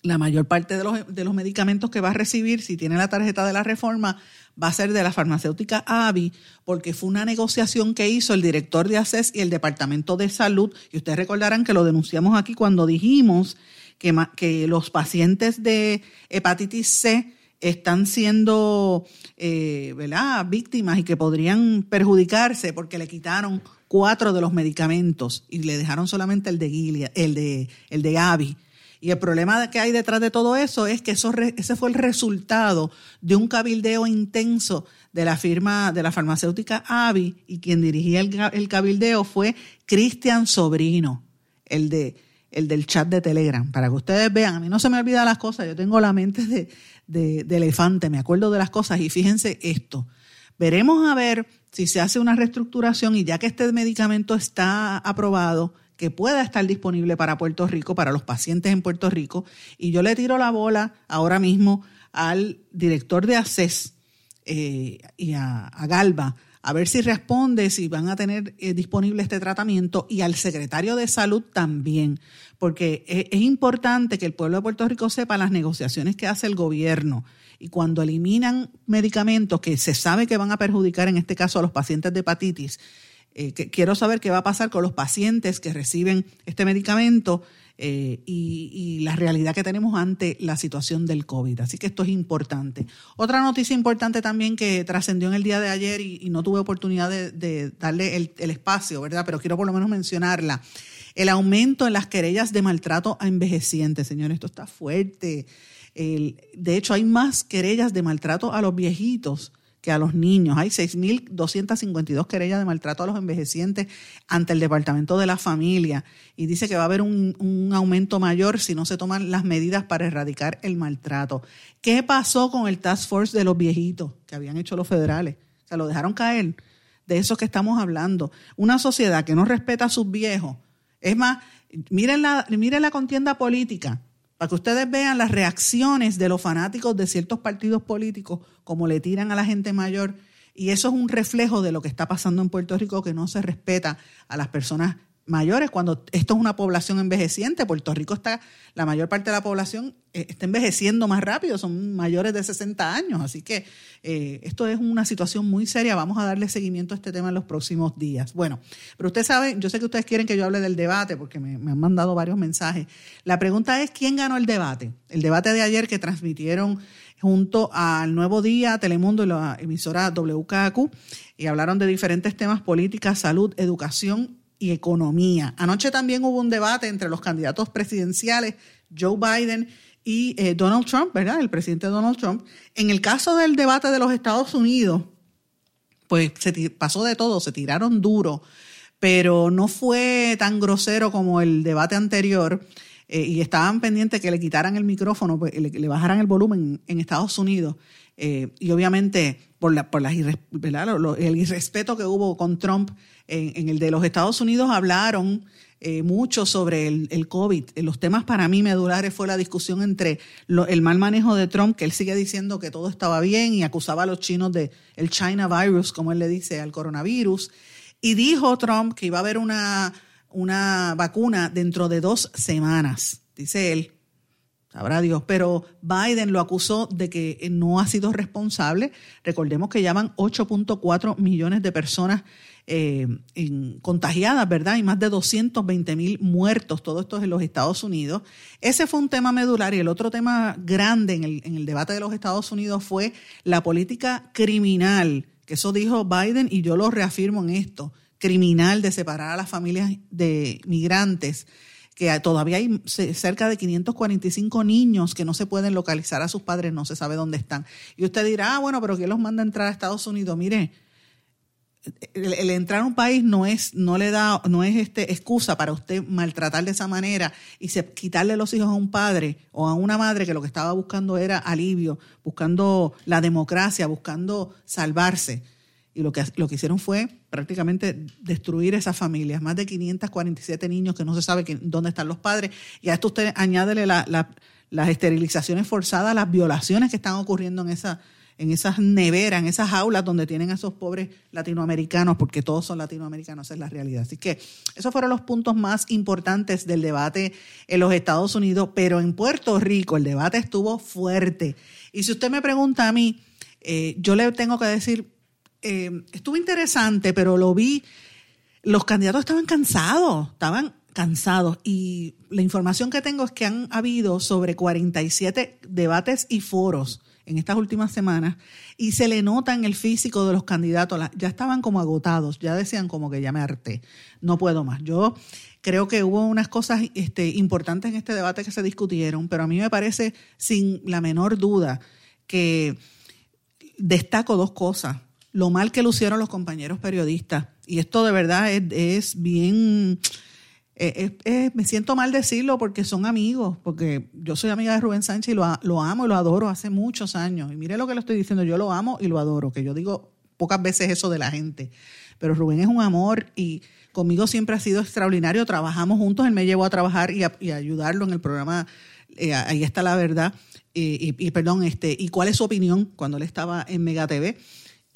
S1: la mayor parte de los, de los medicamentos que va a recibir, si tiene la tarjeta de la reforma, va a ser de la farmacéutica AVI, porque fue una negociación que hizo el director de ACES y el Departamento de Salud. Y ustedes recordarán que lo denunciamos aquí cuando dijimos que, los pacientes de hepatitis C están siendo eh, víctimas y que podrían perjudicarse porque le quitaron cuatro de los medicamentos y le dejaron solamente el de Gilead, el de, el de. Y el problema que hay detrás de todo eso es que eso, ese fue el resultado de un cabildeo intenso de la firma de la farmacéutica Avi y quien dirigía el, el cabildeo fue Cristian Sobrino, el de el del chat de Telegram, para que ustedes vean, a mí no se me olvidan las cosas, yo tengo la mente de, de, elefante, me acuerdo de las cosas. Y fíjense esto, veremos a ver si se hace una reestructuración y ya que este medicamento está aprobado, que pueda estar disponible para Puerto Rico, para los pacientes en Puerto Rico, y yo le tiro la bola ahora mismo al director de ACES eh, y a Galba a ver si responde, si van a tener eh, disponible este tratamiento y al secretario de salud también, porque es, importante que el pueblo de Puerto Rico sepa las negociaciones que hace el gobierno y cuando eliminan medicamentos que se sabe que van a perjudicar, en este caso a los pacientes de hepatitis, eh, quiero saber qué va a pasar con los pacientes que reciben este medicamento eh, y, la realidad que tenemos ante la situación del COVID. Así que esto es importante. Otra noticia importante también que trascendió en el día de ayer y, no tuve oportunidad de, darle el, el, espacio, ¿verdad? Pero quiero por lo menos mencionarla. El aumento en las querellas de maltrato a envejecientes, señores, esto está fuerte. de hecho, hay más querellas de maltrato a los viejitos que a los niños. Hay 6.252 querellas de maltrato a los envejecientes ante el Departamento de la Familia y dice que va a haber un, aumento mayor si no se toman las medidas para erradicar el maltrato. ¿Qué pasó con el Task Force de los viejitos que habían hecho los federales? Se lo dejaron caer. De eso que estamos hablando. Una sociedad que no respeta a sus viejos. Es más, miren la, miren la contienda política para que ustedes vean las reacciones de los fanáticos de ciertos partidos políticos, como le tiran a la gente mayor. Y eso es un reflejo de lo que está pasando en Puerto Rico, que no se respeta a las personas mayores, cuando esto es una población envejeciente, Puerto Rico está, la mayor parte de la población eh, está envejeciendo más rápido, son mayores de 60 años, así que eh, esto es una situación muy seria, vamos a darle seguimiento a este tema en los próximos días. Bueno, pero ustedes saben, yo sé que ustedes quieren que yo hable del debate, porque me, me han mandado varios mensajes. La pregunta es, ¿quién ganó el debate? El debate de ayer que transmitieron junto al Nuevo Día, Telemundo y la emisora WKQ, y hablaron de diferentes temas, política, salud, educación y economía. Anoche también hubo un debate entre los candidatos presidenciales, Joe Biden y eh, Donald Trump, ¿verdad? El presidente Donald Trump. En el caso del debate de los Estados Unidos, pues se pasó de todo, se tiraron duro, pero no fue tan grosero como el debate anterior. Eh, y estaban pendientes que le quitaran el micrófono, pues, le, bajaran el volumen en Estados Unidos. Eh, y obviamente por, la, por las el irrespeto que hubo con Trump en, el de los Estados Unidos hablaron eh, mucho sobre el, el, COVID. Los temas para mí medulares fue la discusión entre el mal manejo de Trump, que él sigue diciendo que todo estaba bien y acusaba a los chinos de el China virus, como él le dice al coronavirus. Y dijo Trump que iba a haber una, una vacuna dentro de dos semanas, dice él. Sabrá Dios, pero Biden lo acusó de que no ha sido responsable. Recordemos que llaman 8.4 millones de personas eh, contagiadas, ¿verdad? Y más de 220 mil muertos, todo esto en los Estados Unidos. Ese fue un tema medular y el otro tema grande en el, en el debate de los Estados Unidos fue la política criminal, que eso dijo Biden y yo lo reafirmo en esto, criminal de separar a las familias de migrantes que todavía hay cerca de 545 niños que no se pueden localizar a sus padres, no se sabe dónde están. Y usted dirá, ah, bueno, pero ¿quién los manda a entrar a Estados Unidos? Mire, el, entrar a un país no es, no le da, no es este excusa para usted maltratar de esa manera y se, quitarle los hijos a un padre o a una madre que lo que estaba buscando era alivio, buscando la democracia, buscando salvarse. Y lo que, lo que hicieron fue prácticamente destruir esas familias. Más de 547 niños que no se sabe dónde están los padres. Y a esto usted añádele las esterilizaciones forzadas, las violaciones que están ocurriendo en esa en esas neveras, en esas aulas donde tienen a esos pobres latinoamericanos, porque todos son latinoamericanos, es la realidad. Así que esos fueron los puntos más importantes del debate en los Estados Unidos, pero en Puerto Rico el debate estuvo fuerte. Y si usted me pregunta a mí, eh, yo le tengo que decir, eh, estuvo interesante, pero lo vi, los candidatos estaban cansados, estaban cansados. Y la información que tengo es que han habido sobre 47 debates y foros en estas últimas semanas y se le nota en el físico de los candidatos, ya estaban como agotados, ya decían como que ya me harté, no puedo más. Yo creo que hubo unas cosas este, importantes en este debate que se discutieron, pero a mí me parece sin la menor duda que destaco dos cosas. Lo mal que lucieron los compañeros periodistas, y esto de verdad es bien eh, eh, me siento mal decirlo porque son amigos, porque yo soy amiga de Rubén Sánchez y lo, lo, amo y lo adoro hace muchos años. Y mire lo que le estoy diciendo, yo lo amo y lo adoro, que yo digo pocas veces eso de la gente. Pero Rubén es un amor y conmigo siempre ha sido extraordinario. Trabajamos juntos, él me llevó a trabajar y a, ayudarlo en el programa. Eh, ahí está la verdad. Y, perdón, este, y cuál es su opinión cuando él estaba en Mega TV.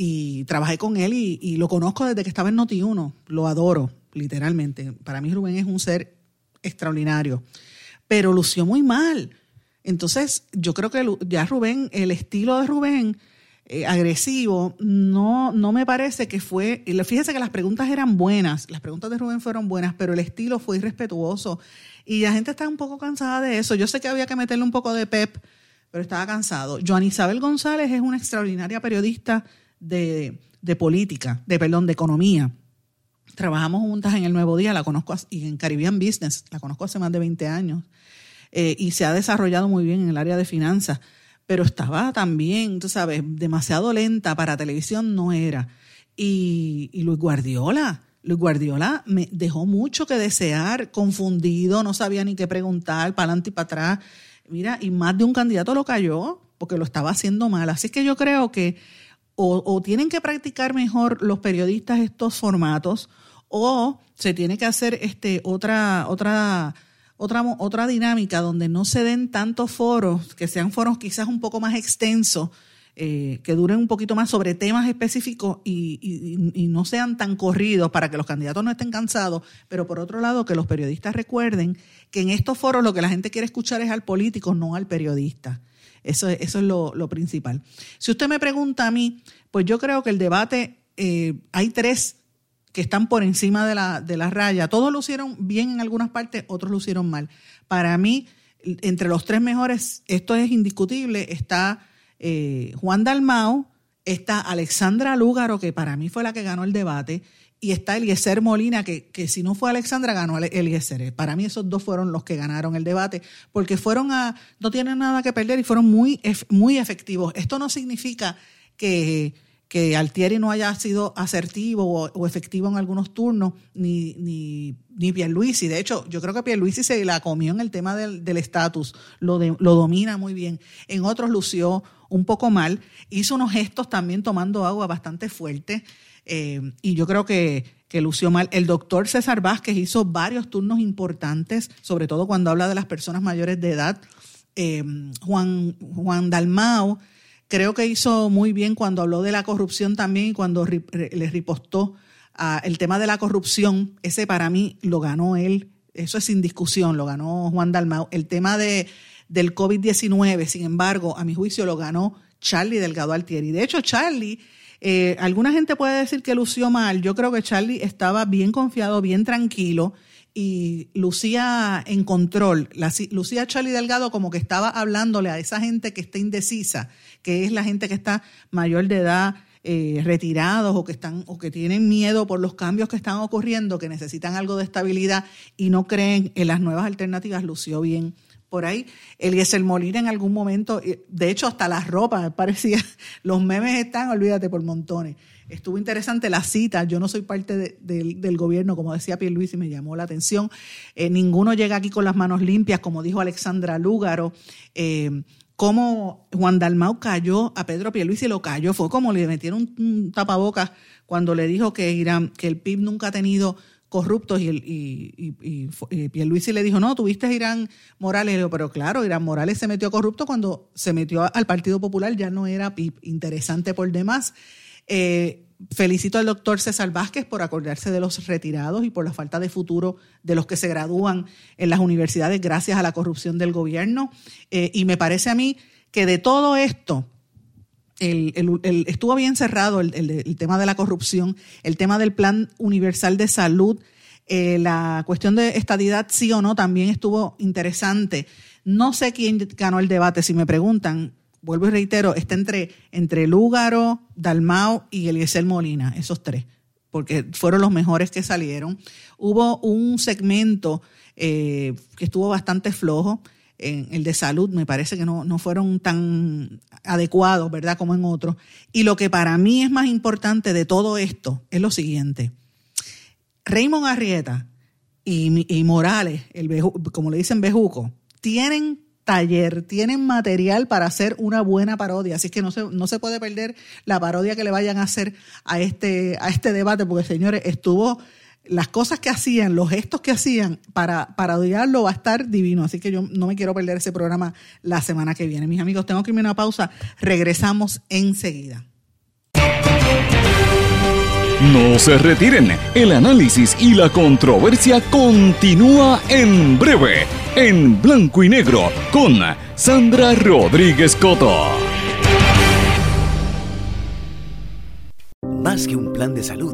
S1: Y trabajé con él y, lo conozco desde que estaba en Noti1. Lo adoro literalmente. Para mí Rubén es un ser extraordinario, pero lució muy mal. Entonces, yo creo que ya Rubén, el estilo de Rubén, eh, agresivo, no, no me parece que fue, fíjese que las preguntas eran buenas, las preguntas de Rubén fueron buenas, pero el estilo fue irrespetuoso y la gente está un poco cansada de eso. Yo sé que había que meterle un poco de pep, pero estaba cansado. Joan Isabel González es una extraordinaria periodista de, de política, de perdón, de economía. Trabajamos juntas en el Nuevo Día, la conozco y en Caribbean Business, la conozco hace más de 20 años eh, y se ha desarrollado muy bien en el área de finanzas, pero estaba también, tú sabes, demasiado lenta para televisión no era. Y, y Luis Guardiola, Luis Guardiola me dejó mucho que desear, confundido, no sabía ni qué preguntar, para adelante y para atrás. Mira, y más de un candidato lo cayó porque lo estaba haciendo mal. Así que yo creo que o, tienen que practicar mejor los periodistas estos formatos o se tiene que hacer este otra otra otra otra dinámica donde no se den tantos foros que sean foros quizás un poco más extensos eh, que duren un poquito más sobre temas específicos y, y, no sean tan corridos para que los candidatos no estén cansados, pero por otro lado que los periodistas recuerden que en estos foros lo que la gente quiere escuchar es al político, no al periodista. Eso, eso es lo, principal. Si usted me pregunta a mí, pues yo creo que el debate, eh, hay tres que están por encima de la, de la raya. Todos lo hicieron bien en algunas partes, otros lo hicieron mal. Para mí, entre los tres mejores, esto es indiscutible, está eh, Juan Dalmao, está Alexandra Lúgaro, que para mí fue la que ganó el debate, y está Eliezer Molina, que, que si no fue Alexandra, ganó Eliezer. Para mí esos dos fueron los que ganaron el debate, porque fueron a, no tienen nada que perder y fueron muy, muy efectivos. Esto no significa que, que Altieri no haya sido asertivo o, efectivo en algunos turnos, ni, ni, ni Pierluisi. De hecho, yo creo que Pierluisi se la comió en el tema del estatus, lo, lo domina muy bien. En otros lució un poco mal, hizo unos gestos también tomando agua bastante fuerte. Eh, y yo creo que, lució mal. El doctor César Vázquez hizo varios turnos importantes, sobre todo cuando habla de las personas mayores de edad. Eh, Juan, Juan Dalmao creo que hizo muy bien cuando habló de la corrupción también y cuando le ripostó el tema de la corrupción. Ese para mí lo ganó él. Eso es sin discusión, lo ganó Juan Dalmao. El tema de, del COVID-19, sin embargo, a mi juicio lo ganó Charlie Delgado Altieri. De hecho, Charlie eh, alguna gente puede decir que lució mal. Yo creo que Charlie estaba bien confiado, bien tranquilo y lucía en control. lucía Charlie Delgado como que estaba hablándole a esa gente que está indecisa, que es la gente que está mayor de edad, eh, retirados o que están o que tienen miedo por los cambios que están ocurriendo, que necesitan algo de estabilidad y no creen en las nuevas alternativas. Lució bien por ahí. Eliezer Molina en algún momento, de hecho hasta las ropas, parecía, los memes están, olvídate, por montones. Estuvo interesante la cita, yo no soy parte del gobierno, como decía Luis y me llamó la atención. Eh, ninguno llega aquí con las manos limpias, como dijo Alexandra Lúgaro. Eh, cómo Juan Dalmau cayó a Pedro Pierluisi, lo cayó, fue como le metieron un, tapabocas cuando le dijo que, Irán, que el PIB nunca ha tenido corruptos y, y, y, y, Pierluisi le dijo, no, tuviste Irán Morales. Le pero claro, Irán Morales se metió corrupto cuando se metió al Partido Popular, ya no era interesante por demás. Eh, felicito al doctor César Vázquez por acordarse de los retirados y por la falta de futuro de los que se gradúan en las universidades gracias a la corrupción del gobierno. Eh, y me parece a mí que de todo esto, el, estuvo bien cerrado el, tema de la corrupción, el tema del plan universal de salud, eh, la cuestión de estadidad sí o no también estuvo interesante. No sé quién ganó el debate, si me preguntan, vuelvo y reitero, está entre, entre Lúgaro, Dalmao y Eliezer Molina, esos tres, porque fueron los mejores que salieron. Hubo un segmento eh, que estuvo bastante flojo en el de salud, me parece que no, no fueron tan adecuados, ¿verdad?, como en otros. Y lo que para mí es más importante de todo esto es lo siguiente. Raymond Arrieta y, Morales, el como le dicen Bejuco, tienen taller, tienen material para hacer una buena parodia. Así que no se, no se puede perder la parodia que le vayan a hacer a este, a este debate, porque señores, estuvo las cosas que hacían, los gestos que hacían para, para odiarlo va a estar divino. Así que yo no me quiero perder ese programa la semana que viene. Mis amigos, tengo que irme a una pausa. Regresamos enseguida.
S2: No se retiren. El análisis y la controversia continúa en breve, en blanco y negro, con Sandra Rodríguez Coto.
S4: Más que un plan de salud,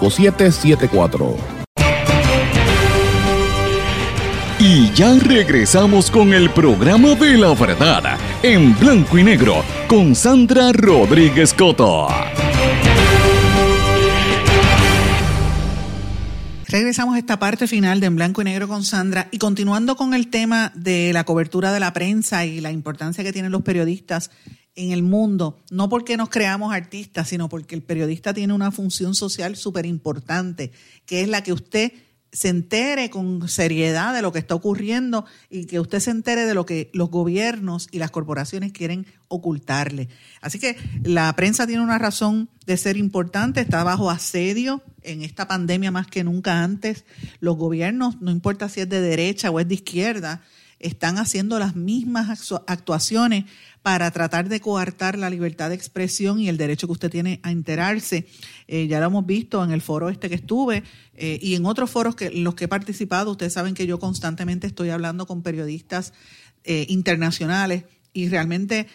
S5: 5774.
S2: Y ya regresamos con el programa de la verdad en blanco y negro con Sandra Rodríguez Coto.
S1: Regresamos a esta parte final de En Blanco y Negro con Sandra y continuando con el tema de la cobertura de la prensa y la importancia que tienen los periodistas en el mundo, no porque nos creamos artistas, sino porque el periodista tiene una función social súper importante, que es la que usted se entere con seriedad de lo que está ocurriendo y que usted se entere de lo que los gobiernos y las corporaciones quieren ocultarle. Así que la prensa tiene una razón de ser importante, está bajo asedio en esta pandemia más que nunca antes. Los gobiernos, no importa si es de derecha o es de izquierda, están haciendo las mismas actuaciones para tratar de coartar la libertad de expresión y el derecho que usted tiene a enterarse. Eh, ya lo hemos visto en el foro este que estuve eh, y en otros foros que los que he participado. Ustedes saben que yo constantemente estoy hablando con periodistas eh, internacionales y realmente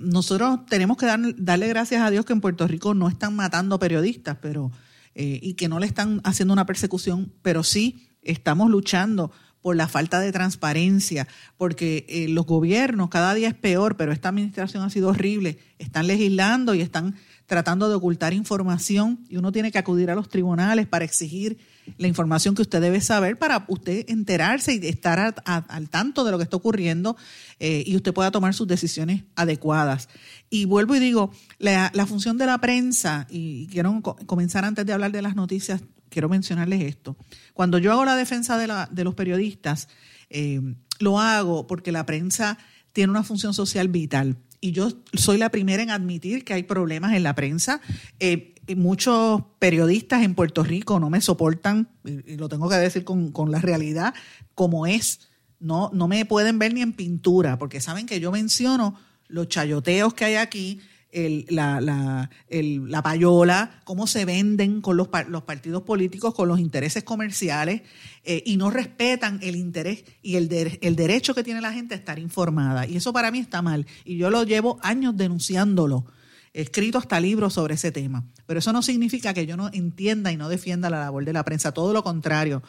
S1: nosotros tenemos que darle gracias a Dios que en Puerto Rico no están matando periodistas, pero y que no le están haciendo una persecución, pero sí estamos luchando por la falta de transparencia, porque eh, los gobiernos cada día es peor, pero esta administración ha sido horrible, están legislando y están tratando de ocultar información y uno tiene que acudir a los tribunales para exigir la información que usted debe saber para usted enterarse y estar al tanto de lo que está ocurriendo eh, y usted pueda tomar sus decisiones adecuadas. Y vuelvo y digo, la, la función de la prensa, y quiero comenzar antes de hablar de las noticias quiero mencionarles esto. Cuando yo hago la defensa de, la, de los periodistas, eh, lo hago porque la prensa tiene una función social vital. Y yo soy la primera en admitir que hay problemas en la prensa. Eh, muchos periodistas en Puerto Rico no me soportan, y lo tengo que decir con, con la realidad, como es. No, no me pueden ver ni en pintura, porque saben que yo menciono los chayoteos que hay aquí, el, la, la, payola, cómo se venden con los, los partidos políticos, con los intereses comerciales, eh, y no respetan el interés y el, el derecho que tiene la gente a estar informada. Y eso para mí está mal. Y yo lo llevo años denunciándolo. He escrito hasta libros sobre ese tema. Pero eso no significa que yo no entienda y no defienda la labor de la prensa. Todo lo contrario.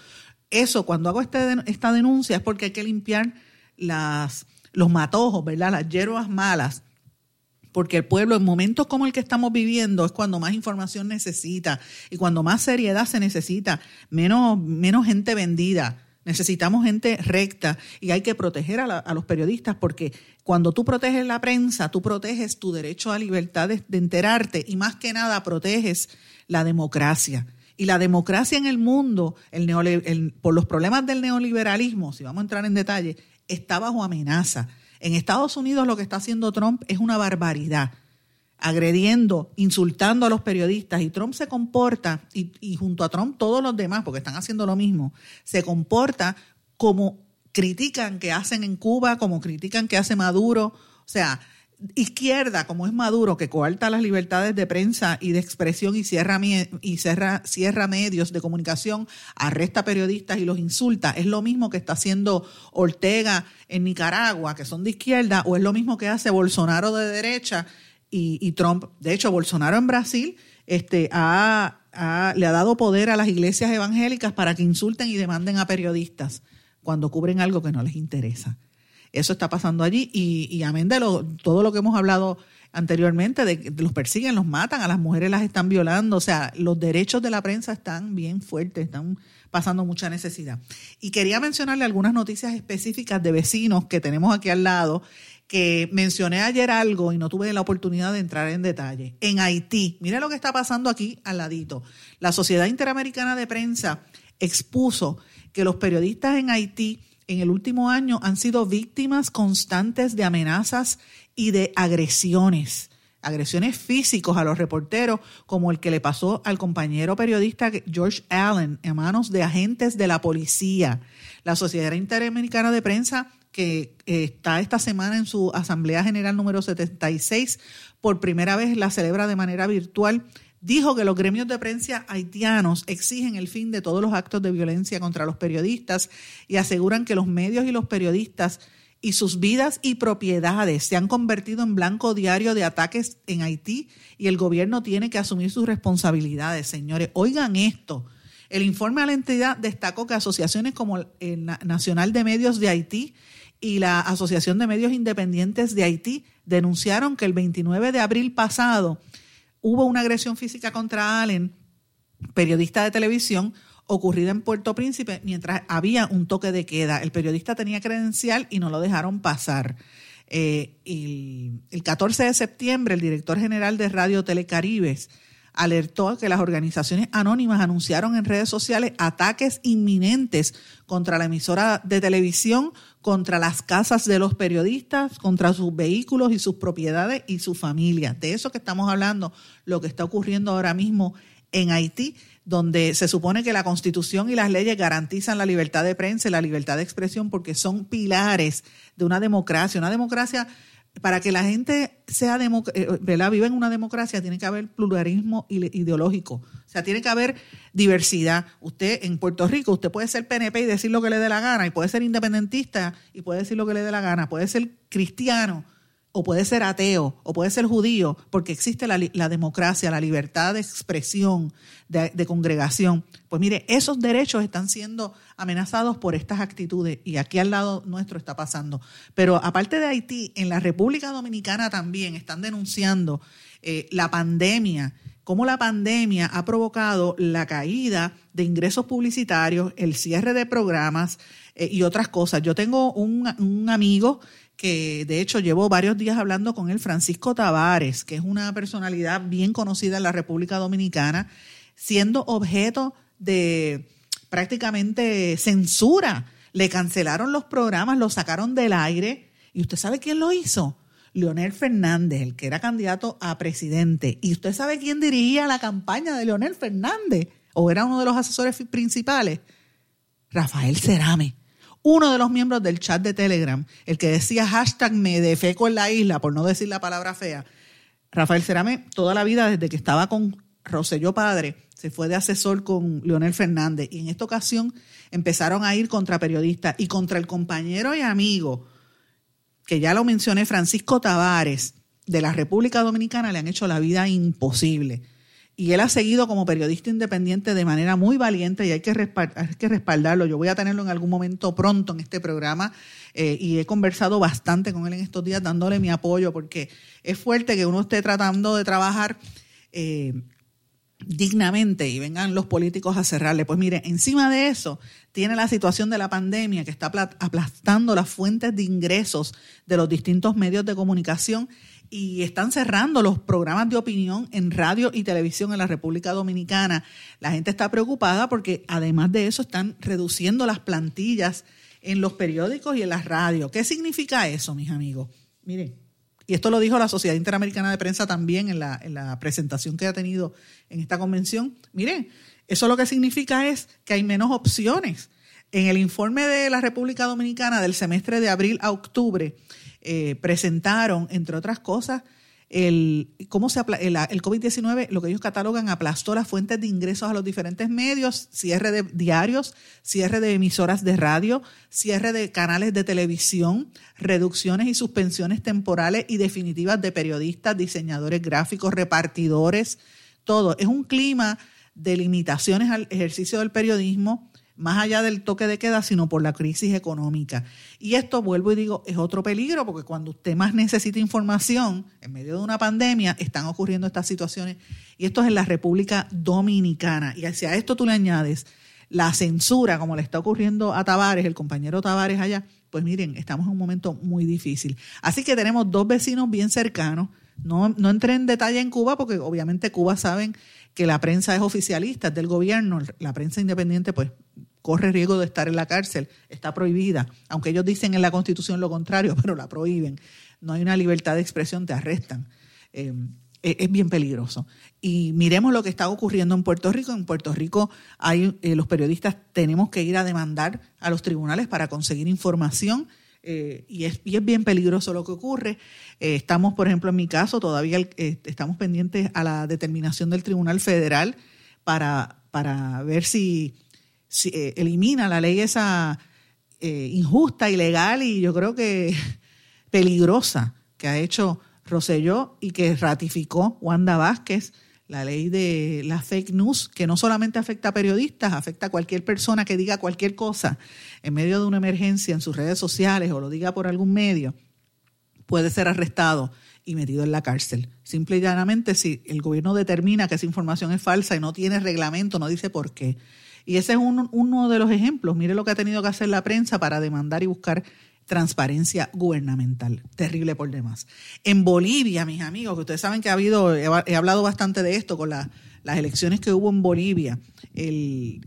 S1: Eso, cuando hago este, esta denuncia, es porque hay que limpiar las, los matojos, ¿verdad? Las hierbas malas porque el pueblo en momentos como el que estamos viviendo es cuando más información necesita y cuando más seriedad se necesita, menos, menos gente vendida. Necesitamos gente recta y hay que proteger a, los periodistas porque cuando tú proteges la prensa, tú proteges tu derecho a libertad de, enterarte y más que nada proteges la democracia. Y la democracia en el mundo, el, por los problemas del neoliberalismo, si vamos a entrar en detalle, está bajo amenaza. En Estados Unidos lo que está haciendo Trump es una barbaridad, agrediendo, insultando a los periodistas. Y Trump se comporta, y, junto a Trump todos los demás, porque están haciendo lo mismo, se comporta como critican que hacen en Cuba, como critican que hace Maduro. O sea, izquierda, como es Maduro, que coarta las libertades de prensa y de expresión y cierra, y cierra, cierra medios de comunicación, arresta periodistas y los insulta, es lo mismo que está haciendo Ortega en Nicaragua, que son de izquierda, o es lo mismo que hace Bolsonaro de derecha y, Trump. De hecho, Bolsonaro en Brasil este, le ha dado poder a las iglesias evangélicas para que insulten y demanden a periodistas cuando cubren algo que no les interesa. Eso está pasando allí y, y amén de todo lo que hemos hablado anteriormente, de, los persiguen, los matan, a las mujeres las están violando, o sea, los derechos de la prensa están bien fuertes, están pasando mucha necesidad. Y quería mencionarle algunas noticias específicas de vecinos que tenemos aquí al lado, que mencioné ayer algo y no tuve la oportunidad de entrar en detalle. En Haití, mire lo que está pasando aquí al ladito. La Sociedad Interamericana de Prensa expuso que los periodistas en Haití en el último año han sido víctimas constantes de amenazas y de agresiones, agresiones físicos a los reporteros, como el que le pasó al compañero periodista George Allen en manos de agentes de la policía. La Sociedad Interamericana de Prensa, que eh, está esta semana en su Asamblea General número 76, por primera vez la celebra de manera virtual dijo que los gremios de prensa haitianos exigen el fin de todos los actos de violencia contra los periodistas y aseguran que los medios y los periodistas y sus vidas y propiedades se han convertido en blanco diario de ataques en Haití y el gobierno tiene que asumir sus responsabilidades, señores. Oigan esto. El informe a la entidad destacó que asociaciones como el Nacional de Medios de Haití y la Asociación de Medios Independientes de Haití denunciaron que el 29 de abril pasado hubo una agresión física contra Allen, periodista de televisión, ocurrida en Puerto Príncipe mientras había un toque de queda. El periodista tenía credencial y no lo dejaron pasar. Eh, el, 14 de septiembre, el director general de Radio Telecaribes alertó que las organizaciones anónimas anunciaron en redes sociales ataques inminentes contra la emisora de televisión, contra las casas de los periodistas, contra sus vehículos y sus propiedades y sus familias. De eso que estamos hablando, lo que está ocurriendo ahora mismo en Haití, donde se supone que la constitución y las leyes garantizan la libertad de prensa y la libertad de expresión porque son pilares de una democracia. Una democracia para que la gente sea eh, ¿verdad? viva en una democracia tiene que haber pluralismo ideológico. O sea, tiene que haber diversidad. Usted en Puerto Rico, usted puede ser PNP y decir lo que le dé la gana, y puede ser independentista y puede decir lo que le dé la gana, puede ser cristiano o puede ser ateo, o puede ser judío, porque existe la, democracia, la libertad de expresión, de, congregación. Pues mire, esos derechos están siendo amenazados por estas actitudes y aquí al lado nuestro está pasando. Pero aparte de Haití, en la República Dominicana también están denunciando eh, la pandemia, cómo la pandemia ha provocado la caída de ingresos publicitarios, el cierre de programas eh, y otras cosas. Yo tengo un, un amigo que de hecho llevo varios días hablando con él, Francisco Tavares, que es una personalidad bien conocida en la República Dominicana, siendo objeto de prácticamente censura. Le cancelaron los programas, los sacaron del aire. ¿Y usted sabe quién lo hizo? Leonel Fernández, el que era candidato a presidente. ¿Y usted sabe quién dirigía la campaña de Leonel Fernández? ¿O era uno de los asesores principales? Rafael Cerame uno de los miembros del chat de Telegram, el que decía hashtag me defeco en la isla, por no decir la palabra fea, Rafael Cerame, toda la vida desde que estaba con Roselló Padre, se fue de asesor con Leonel Fernández y en esta ocasión empezaron a ir contra periodistas y contra el compañero y amigo, que ya lo mencioné, Francisco Tavares, de la República Dominicana, le han hecho la vida imposible y él ha seguido como periodista independiente de manera muy valiente y hay que, respaldarlo. Yo voy a tenerlo en algún momento pronto en este programa eh, y he conversado bastante con él en estos días dándole mi apoyo porque es fuerte que uno esté tratando de trabajar eh, dignamente y vengan los políticos a cerrarle. Pues mire, encima de eso tiene la situación de la pandemia que está aplastando las fuentes de ingresos de los distintos medios de comunicación y están cerrando los programas de opinión en radio y televisión en la República Dominicana. La gente está preocupada porque además de eso están reduciendo las plantillas en los periódicos y en las radios. ¿Qué significa eso, mis amigos? Miren, y esto lo dijo la Sociedad Interamericana de Prensa también en la, en la presentación que ha tenido en esta convención. Miren, eso lo que significa es que hay menos opciones En el informe de la República Dominicana del semestre de abril a octubre, eh, presentaron, entre otras cosas, el, cómo se el, el COVID-19, lo que ellos catalogan, aplastó las fuentes de ingresos a los diferentes medios, cierre de diarios, cierre de emisoras de radio, cierre de canales de televisión, reducciones y suspensiones temporales y definitivas de periodistas, diseñadores gráficos, repartidores, todo. Es un clima de limitaciones al ejercicio del periodismo, más allá del toque de queda, sino por la crisis económica. Y esto, vuelvo y digo, es otro peligro, porque cuando usted más necesita información, en medio de una pandemia, están ocurriendo estas situaciones. Y esto es en la República Dominicana. Y hacia esto tú le añades la censura, como le está ocurriendo a Tavares, el compañero Tavares allá, pues miren, estamos en un momento muy difícil. Así que tenemos dos vecinos bien cercanos. No, no entré en detalle en Cuba, porque obviamente Cuba saben que la prensa es oficialista, es del gobierno, la prensa independiente pues corre riesgo de estar en la cárcel, está prohibida, aunque ellos dicen en la Constitución lo contrario, pero la prohíben. No hay una libertad de expresión, te arrestan. Eh, es bien peligroso. Y miremos lo que está ocurriendo en Puerto Rico. En Puerto Rico hay eh, los periodistas tenemos que ir a demandar a los tribunales para conseguir información. Eh, y, es, y, es, bien peligroso lo que ocurre. estamos, por ejemplo, en mi caso, todavía estamos pendientes a la determinación del Tribunal Federal para, para ver si eh, elimina la ley esa eh, injusta, ilegal y yo creo que peligrosa que ha hecho Roselló y que ratificó Wanda Vázquez, la ley de la fake news, que no solamente afecta a periodistas, afecta a cualquier persona que diga cualquier cosa en medio de una emergencia en sus redes sociales o lo diga por algún medio, puede ser arrestado y metido en la cárcel. Simple y llanamente, si el gobierno determina que esa información es falsa y no tiene reglamento, no dice por qué. Y ese es uno, de los ejemplos. Mire lo que ha tenido que hacer la prensa para demandar y buscar transparencia gubernamental. Terrible por demás. En Bolivia, mis amigos, que ustedes saben que ha habido, he, hablado bastante de esto con las elecciones que hubo en Bolivia. hay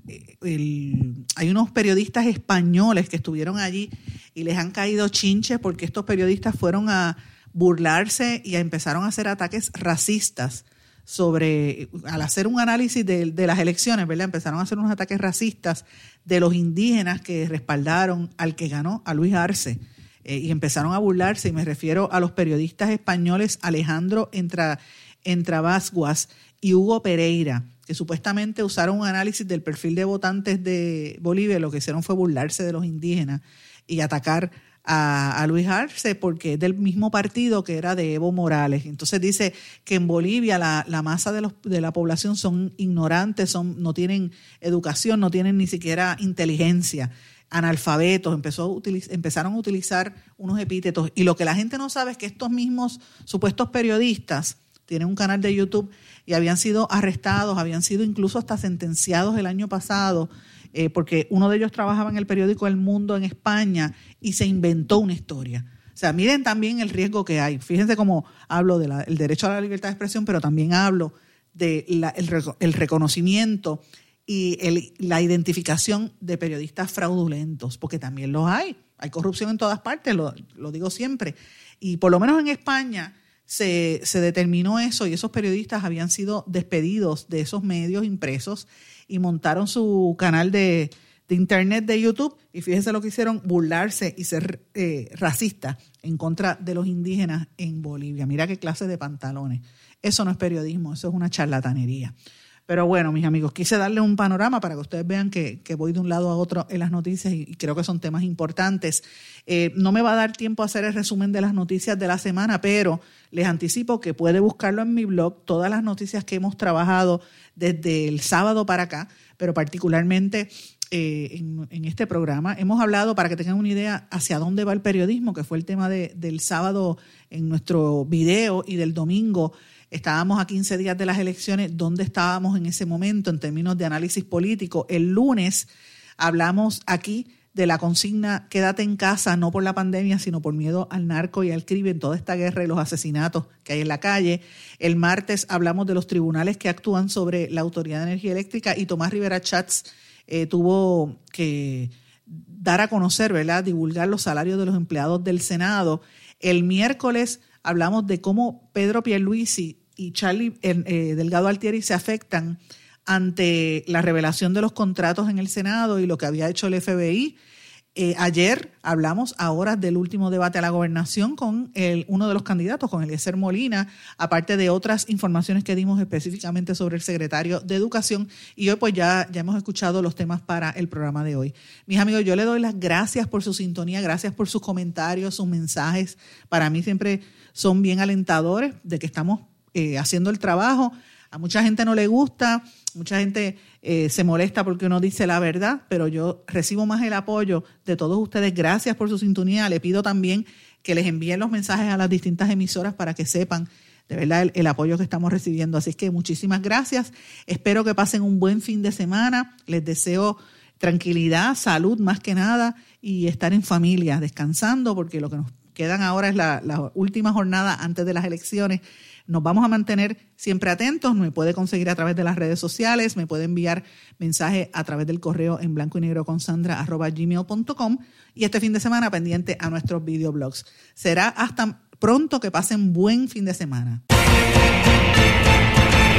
S1: unos periodistas españoles que estuvieron allí y les han caído chinches porque estos periodistas fueron a burlarse y empezaron a hacer ataques racistas sobre, al hacer un análisis de, las elecciones, ¿verdad? Empezaron a hacer unos ataques racistas de los indígenas que respaldaron al que ganó, a Luis Arce, eh, y empezaron a burlarse, y me refiero a los periodistas españoles Alejandro Entra, Entravasguas y Hugo Pereira, que supuestamente usaron un análisis del perfil de votantes de Bolivia, lo que hicieron fue burlarse de los indígenas y atacar a, Luis Arce porque es del mismo partido que era de Evo Morales. Entonces dice que en Bolivia la, la masa de, los, de la población son ignorantes, son, no tienen educación, no tienen ni siquiera inteligencia analfabetos, empezó a empezaron a utilizar unos epítetos. Y lo que la gente no sabe es que estos mismos supuestos periodistas tienen un canal de YouTube y habían sido arrestados, habían sido incluso hasta sentenciados el año pasado eh, porque uno de ellos trabajaba en el periódico El Mundo en España y se inventó una historia. O sea, miren también el riesgo que hay. Fíjense cómo hablo del derecho a la libertad de expresión, pero también hablo del de el, reconocimiento y la identificación de periodistas fraudulentos, porque también los hay. Hay corrupción en todas partes, lo digo siempre. Y por lo menos en España se, se, determinó eso y esos periodistas habían sido despedidos de esos medios impresos y montaron su canal de, internet de YouTube y fíjense lo que hicieron, burlarse y ser eh, racistas en contra de los indígenas en Bolivia. Mira qué clase de pantalones. Eso no es periodismo, eso es una charlatanería. Pero bueno, mis amigos, quise darle un panorama para que ustedes vean que, voy de un lado a otro en las noticias y, creo que son temas importantes. Eh, no me va a dar tiempo a hacer el resumen de las noticias de la semana, pero les anticipo que puede buscarlo en mi blog, todas las noticias que hemos trabajado desde el sábado para acá, pero particularmente eh, en, este programa. Hemos hablado, para que tengan una idea, hacia dónde va el periodismo, que fue el tema del sábado en nuestro video y del domingo Estábamos a 15 días de las elecciones, ¿dónde estábamos en ese momento en términos de análisis político? El lunes hablamos aquí de la consigna quédate en casa, no por la pandemia, sino por miedo al narco y al crimen, toda esta guerra y los asesinatos que hay en la calle. El martes hablamos de los tribunales que actúan sobre la Autoridad de Energía Eléctrica y Tomás Rivera Chats eh, tuvo que dar a conocer, ¿verdad?, divulgar los salarios de los empleados del Senado. El miércoles hablamos de cómo Pedro Pierluisi y Charlie eh, Delgado Altieri se afectan ante la revelación de los contratos en el Senado y lo que había hecho el FBI. Eh, ayer hablamos ahora del último debate a la gobernación con uno de los candidatos, con Eliezer Molina, aparte de otras informaciones que dimos específicamente sobre el secretario de Educación. Y hoy pues ya, ya hemos escuchado los temas para el programa de hoy. Mis amigos, yo le doy las gracias por su sintonía, gracias por sus comentarios, sus mensajes. Para mí siempre son bien alentadores de que estamos eh, haciendo el trabajo. A mucha gente no le gusta, mucha gente eh, se molesta porque uno dice la verdad, pero yo recibo más el apoyo de todos ustedes. Gracias por su sintonía. Le pido también que les envíen los mensajes a las distintas emisoras para que sepan de verdad el, apoyo que estamos recibiendo. Así que muchísimas gracias. Espero que pasen un buen fin de semana. Les deseo tranquilidad, salud más que nada y estar en familia, descansando, porque lo que nos quedan ahora es la última jornada antes de las elecciones nos vamos a mantener siempre atentos. Me puede conseguir a través de las redes sociales, me puede enviar mensaje a través del correo en blanco y negro con sandra gmail.com y este fin de semana pendiente a nuestros videoblogs. Será hasta pronto que pasen buen fin de semana.